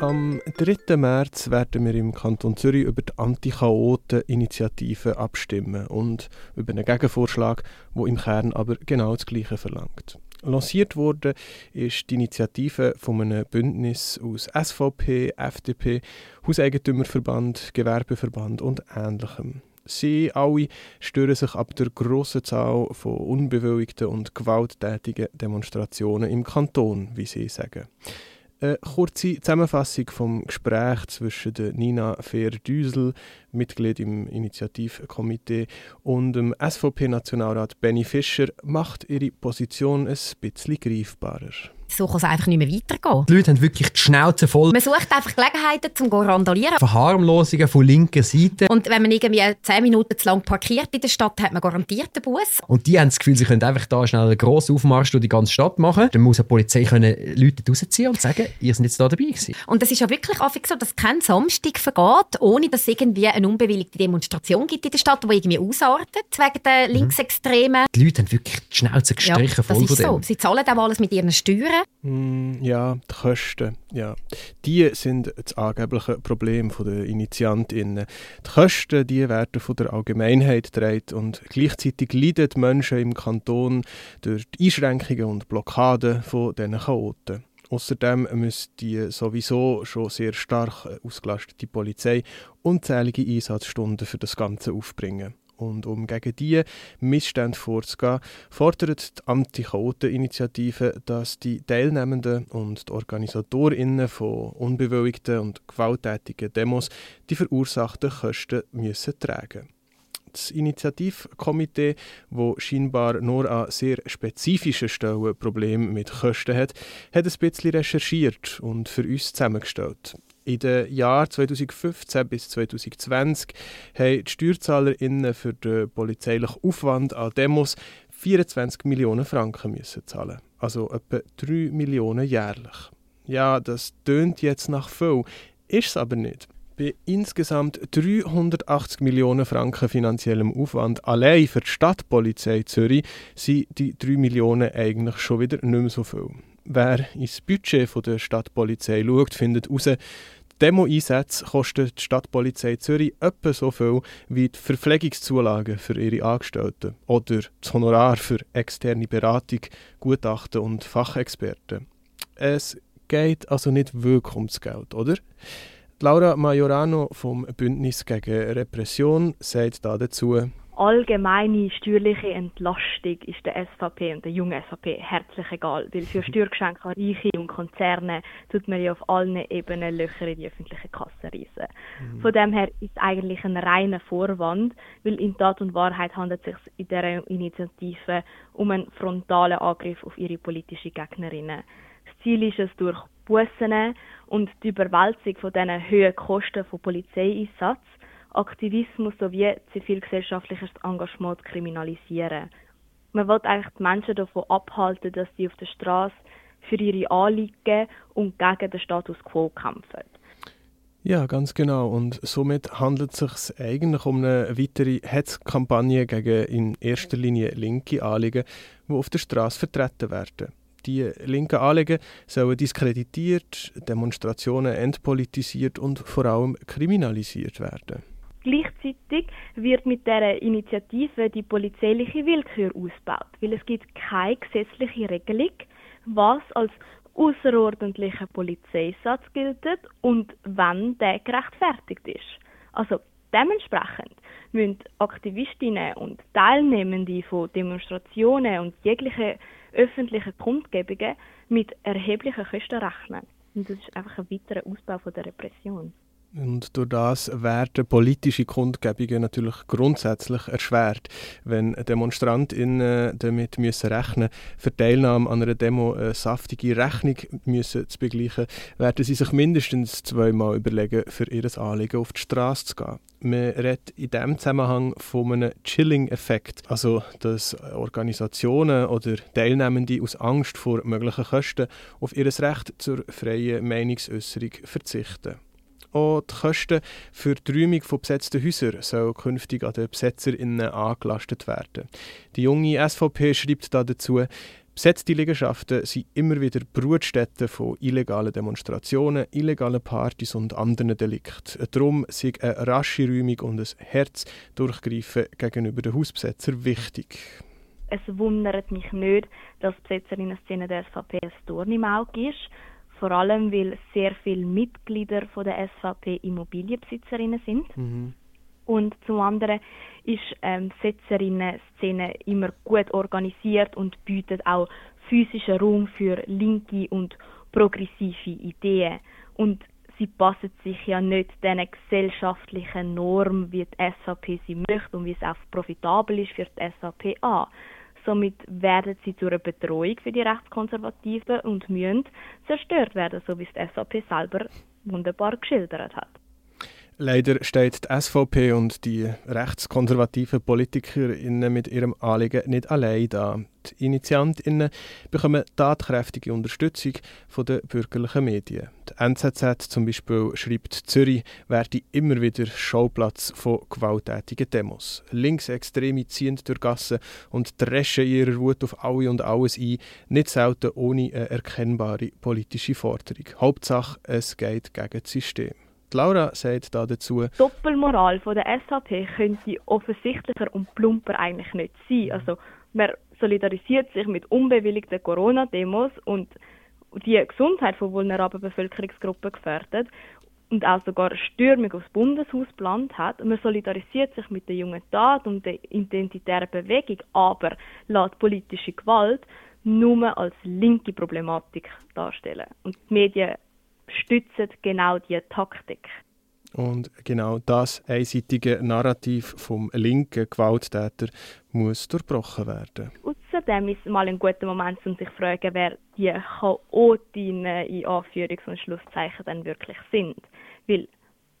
Am 3. März werden wir im Kanton Zürich über die Anti-Chaoten-Initiative abstimmen und über einen Gegenvorschlag, der im Kern aber genau das Gleiche verlangt. Lanciert wurde ist die Initiative von einem Bündnis aus SVP, FDP, Hauseigentümerverband, Gewerbeverband und Ähnlichem. Sie alle stören sich ab der grossen Zahl von unbewilligten und gewalttätigen Demonstrationen im Kanton, wie sie sagen. Eine kurze Zusammenfassung vom Gespräch zwischen Nina Fehr-Düsel, Mitglied im Initiativkomitee, und dem SVP-Nationalrat Benny Fischer macht ihre Position ein bisschen greifbarer. So kann es einfach nicht mehr weitergehen. Die Leute haben wirklich die Schnauze voll. Man sucht einfach Gelegenheiten zum randalieren. Verharmlosungen von linker Seite. Und wenn man irgendwie zehn Minuten zu lang parkiert in der Stadt, hat man garantiert einen Bus. Und die haben das Gefühl, sie können einfach da schnell einen grossen Aufmarsch durch die ganze Stadt machen. Dann muss die Polizei können Leute rausziehen und sagen, ihr seid jetzt da dabei gewesen. Und es ist ja wirklich so, dass kein Samstag vergeht, ohne dass irgendwie eine unbewilligte Demonstration gibt in der Stadt, die irgendwie ausartet wegen der mhm. Linksextremen. Die Leute haben wirklich die Schnauze gestrichen ja, voll das ist so. Sie zahlen auch alles mit ihren Steuern. Mm, ja, die Kosten. Ja. Die sind das angebliche Problem der Initiantinnen. Die Kosten die werden von der Allgemeinheit getragen und gleichzeitig leiden die Menschen im Kanton durch die Einschränkungen und Blockaden von diesen Chaoten. Außerdem müsste die sowieso schon sehr stark ausgelastete Polizei unzählige Einsatzstunden für das Ganze aufbringen. Und um gegen diese Missstände vorzugehen, fordert die Anti-Chaoten-Initiative, dass die Teilnehmenden und die OrganisatorInnen von unbewilligten und gewalttätigen Demos die verursachten Kosten müssen tragen das Initiativkomitee, wo scheinbar nur an sehr spezifischen Stellen Probleme mit Kosten hat, hat ein bisschen recherchiert und für uns zusammengestellt. In den Jahren 2015 bis 2020 haben die SteuerzahlerInnen für den polizeilichen Aufwand an Demos 24 Millionen Franken müssen zahlen. Also etwa 3 Millionen jährlich. Ja, das tönt jetzt nach viel, ist es aber nicht. Bei insgesamt 380 Millionen Franken finanziellem Aufwand allein für die Stadtpolizei Zürich sind die 3 Millionen eigentlich schon wieder nicht mehr so viel. Wer ins Budget der Stadtpolizei schaut, findet heraus, Demo-Einsätze kosten die Stadtpolizei Zürich etwa so viel wie die Verpflegungszulagen für ihre Angestellten oder das Honorar für externe Beratung, Gutachten und Fachexperten. Es geht also nicht wirklich ums Geld, oder? Laura Majorano vom Bündnis gegen Repression sagt dazu, allgemeine steuerliche Entlastung ist der SVP und der jungen SVP herzlich egal, weil für Steuergeschenke an Reiche und Konzerne tut man ja auf allen Ebenen Löcher in die öffentliche Kasse reisen. Mhm. Von dem her ist es eigentlich ein reiner Vorwand, weil in Tat und Wahrheit handelt es sich in dieser Initiative um einen frontalen Angriff auf ihre politischen Gegnerinnen. Das Ziel ist es, durch Bussen und die Überwälzung von diesen hohen Kosten von Polizeieinsatz Aktivismus sowie zivilgesellschaftliches Engagement kriminalisieren. Man will eigentlich die Menschen davon abhalten, dass sie auf der Straße für ihre Anliegen und gegen den Status quo kämpfen. Ja, ganz genau. Und somit handelt es sich eigentlich um eine weitere Hetzkampagne gegen in erster Linie linke Anliegen, die auf der Straße vertreten werden. Die linken Anliegen sollen diskreditiert, Demonstrationen entpolitisiert und vor allem kriminalisiert werden. Gleichzeitig wird mit der Initiative die polizeiliche Willkür ausgebaut, weil es gibt keine gesetzliche Regelung, was als außerordentlicher Polizeisatz gilt und wann der gerechtfertigt ist. Also dementsprechend müssen Aktivistinnen und Teilnehmende von Demonstrationen und jeglichen öffentlichen Kundgebungen mit erheblichen Kosten rechnen. Und das ist einfach ein weiterer Ausbau von der Repression. Und durch das werden politische Kundgebungen natürlich grundsätzlich erschwert. Wenn DemonstrantInnen damit müssen rechnen für Teilnahme an einer Demo eine saftige Rechnung müssen zu begleichen, werden sie sich mindestens zweimal überlegen, für ihr Anliegen auf die Straße zu gehen. Man redet in diesem Zusammenhang von einem Chilling-Effekt, also dass Organisationen oder Teilnehmende aus Angst vor möglichen Kosten auf ihr Recht zur freien Meinungsäußerung verzichten. Auch die Kosten für die Räumung von besetzten Häusern sollen künftig an den BesetzerInnen angelastet werden. Die junge SVP schreibt dazu, Besetzte Liegenschaften sind immer wieder Brutstätten von illegalen Demonstrationen, illegalen Partys und anderen Delikten. Darum sind eine rasche Räumung und ein Herz durchgreifen gegenüber den Hausbesetzern wichtig. Es wundert mich nicht, dass die Besetzerinnen-Szene der SVP ein Dorn im Auge ist. Vor allem, weil sehr viele Mitglieder von der SVP Immobilienbesitzerinnen sind. Mhm. Und zum anderen ist ähm, Setzerinnen-Szene immer gut organisiert und bietet auch physischen Raum für linke und progressive Ideen. Und sie passen sich ja nicht den gesellschaftlichen Normen, wie die SVP sie möchte und wie es auch profitabel ist für die SVP an. Somit werden sie zu einer Betreuung für die Rechtskonservativen und müssen zerstört werden, so wie es die SVP selber wunderbar geschildert hat. Leider steht die SVP und die rechtskonservativen PolitikerInnen mit ihrem Anliegen nicht allein da. Die InitiantInnen bekommen tatkräftige Unterstützung von den bürgerlichen Medien. Die NZZ zum Beispiel schreibt, Zürich werde immer wieder Schauplatz von gewalttätigen Demos. Linksextreme ziehen durch Gassen und dreschen ihrer Wut auf alle und alles ein, nicht selten ohne eine erkennbare politische Forderung. Hauptsache, es geht gegen das System. Laura sagt da dazu. Die Doppelmoral von der SVP könnte offensichtlicher und plumper eigentlich nicht sein. Also man solidarisiert sich mit unbewilligten Corona-Demos und die Gesundheit von vulnerablen Bevölkerungsgruppen gefährdet und auch sogar Stürmung aufs Bundeshaus geplant hat. Man solidarisiert sich mit der jungen Tat und der identitären Bewegung, aber lässt politische Gewalt nur als linke Problematik darstellen. Und die Medien stützen genau diese Taktik. Und genau das einseitige Narrativ vom linken Gewalttäter muss durchbrochen werden. Außerdem ist es mal ein guter Moment, um sich zu fragen, wer die Chaotinnen in Anführungs- und Schlusszeichen dann wirklich sind. Weil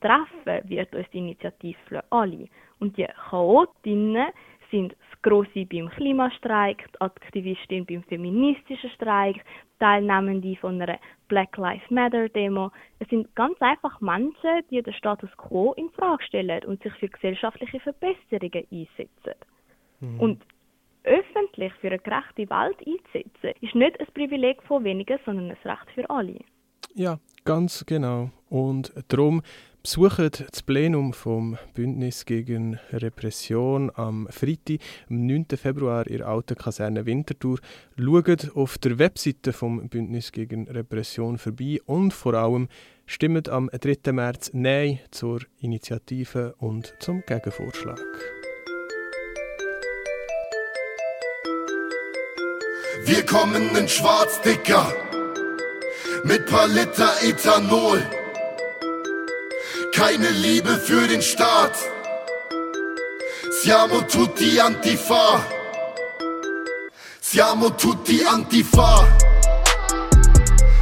treffen wird uns die Initiative alle. Und die Chaotinnen sind das Grosse beim Klimastreik, die Aktivistin beim feministischen Streik, Teilnehmende von einer Black Lives Matter Demo. Es sind ganz einfach Menschen, die den Status quo in Frage stellen und sich für gesellschaftliche Verbesserungen einsetzen. Mhm. Und öffentlich für eine gerechte Welt einzusetzen, ist nicht ein Privileg von wenigen, sondern ein Recht für alle. Ja, ganz genau. Und darum Besucht das Plenum vom Bündnis gegen Repression am Freitag, am 9. Februar in der alten Kaserne Winterthur. Schaut auf der Webseite vom Bündnis gegen Repression vorbei und vor allem stimmt am 3. März Nein zur Initiative und zum Gegenvorschlag. Wir kommen in Schwarz, Dicker, mit paar Liter Ethanol keine Liebe für den Staat. Siamo tutti Antifa. Siamo tutti Antifa.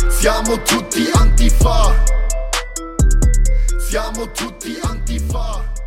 Siamo tutti Antifa. Siamo tutti Antifa.